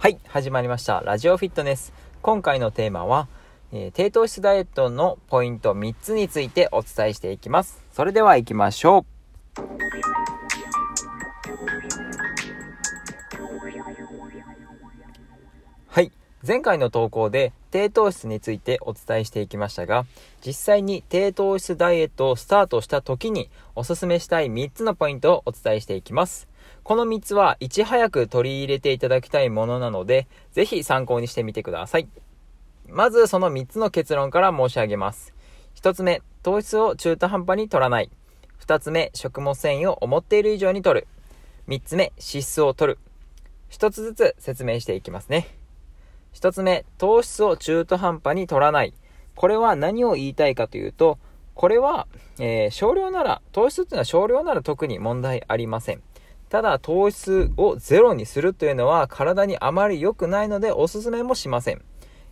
はい、始まりました。ラジオフィットネス。今回のテーマは、えー低糖質ダイエットのポイント3つについてお伝えしていきます。それでは行きましょう。はい。前回の投稿で低糖質についてお伝えしていきましたが、実際に低糖質ダイエットをスタートした時におすすめしたい3つのポイントをお伝えしていきます。この3つはいち早く取り入れていただきたいものなので、ぜひ参考にしてみてください。まずその3つの結論から申し上げます。1つ目、糖質を中途半端に取らない。2つ目、食物繊維を思っている以上に取る。3つ目、脂質を取る。1つずつ説明していきますね。1つ目、糖質を中途半端に取らない。これは何を言いたいかというと、これは、えー少量なら、糖質っていうのは少量なら特に問題ありません。ただ、糖質をゼロにするというのは体にあまり良くないのでおすすめもしません。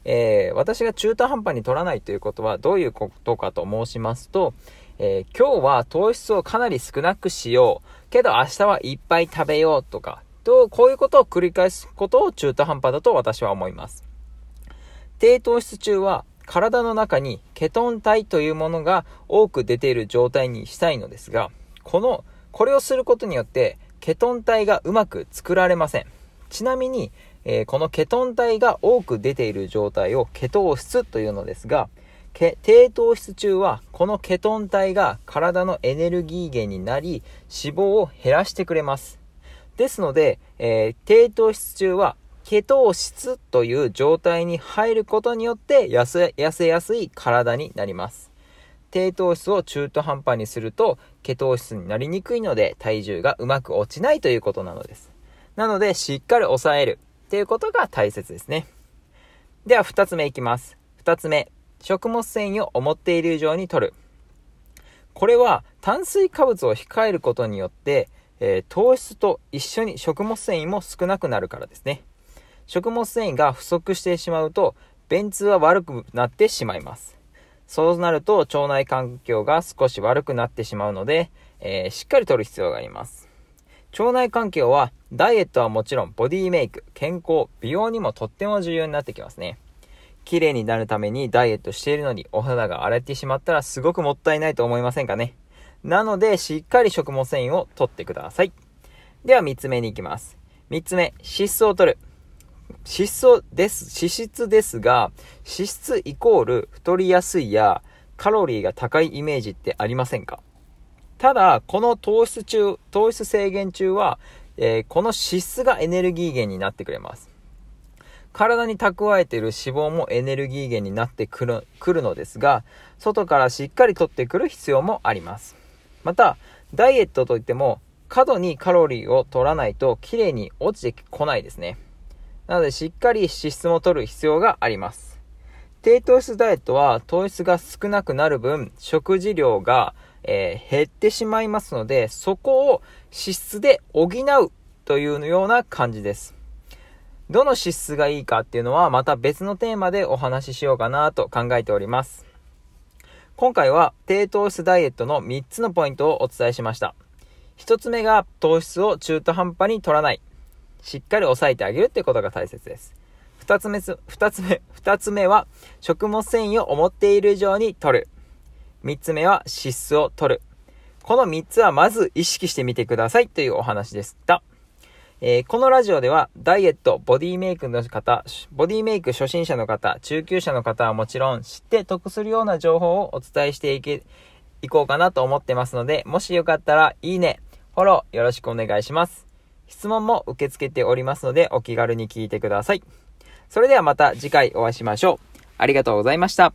えー私が中途半端に取らないということはどういうことかと申しますと、えー今日は糖質をかなり少なくしよう。けど明日はいっぱい食べようとか、と、こういうことを繰り返すことを中途半端だと私は思います。低糖質中は体の中にケトン体というものが多く出ている状態にしたいのですが、この、これをすることによってケトン体がうまく作られません。ちなみに、えーこのケトン体が多く出ている状態をケトー質というのですが、低糖質中はこのケトン体が体のエネルギー源になり脂肪を減らしてくれます。ですので、えー低糖質中はケトー質という状態に入ることによって痩せやすい体になります。低糖質を中途半端にするとケトー質になりにくいので体重がうまく落ちないということなのです。なのでしっかり抑えるっていうことが大切ですね。では二つ目いきます。二つ目、食物繊維を思っている以上に摂る。これは炭水化物を控えることによって、えー糖質と一緒に食物繊維も少なくなるからですね。食物繊維が不足してしまうと便通は悪くなってしまいます。そうなると腸内環境が少し悪くなってしまうので、えーしっかり摂る必要があります。腸内環境はダイエットはもちろんボディメイク、健康、美容にもとっても重要になってきますね。綺麗になるためにダイエットしているのにお肌が荒れてしまったらすごくもったいないと思いませんかね。なのでしっかり食物繊維を摂ってください。では3つ目に行きます。3つ目、脂質を摂る。脂質です、脂質ですが、脂質イコール太りやすいやカロリーが高いイメージってありませんか？ただ、この糖質中、糖質制限中は、えーこの脂質がエネルギー源になってくれます。体に蓄えている脂肪もエネルギー源になってくるくるのですが、外からしっかり取ってくる必要もあります。また、ダイエットといっても、過度にカロリーを取らないと綺麗に落ちてこないですね。なので、しっかり脂質も取る必要があります。低糖質ダイエットは糖質が少なくなる分、食事量が、えー減ってしまいますので、そこを脂質で補うというような感じです。どの脂質がいいかっていうのはまた別のテーマでお話ししようかなと考えております。今回は低糖質ダイエットの3つのポイントをお伝えしました。1つ目が糖質を中途半端に取らない。しっかり抑えてあげるってことが大切です。2つ目す、二つ目、二つ目は食物繊維を思っている以上に取る。3つ目は脂質を取る。この3つはまず意識してみてくださいというお話でした。えーこのラジオではダイエット、ボディメイクの方、ボディメイク初心者の方、中級者の方はもちろん知って得するような情報をお伝えしていけ、いこうかなと思ってますので、もしよかったらいいね、フォローよろしくお願いします。質問も受け付けておりますのでお気軽に聞いてください。それではまた次回お会いしましょう。ありがとうございました。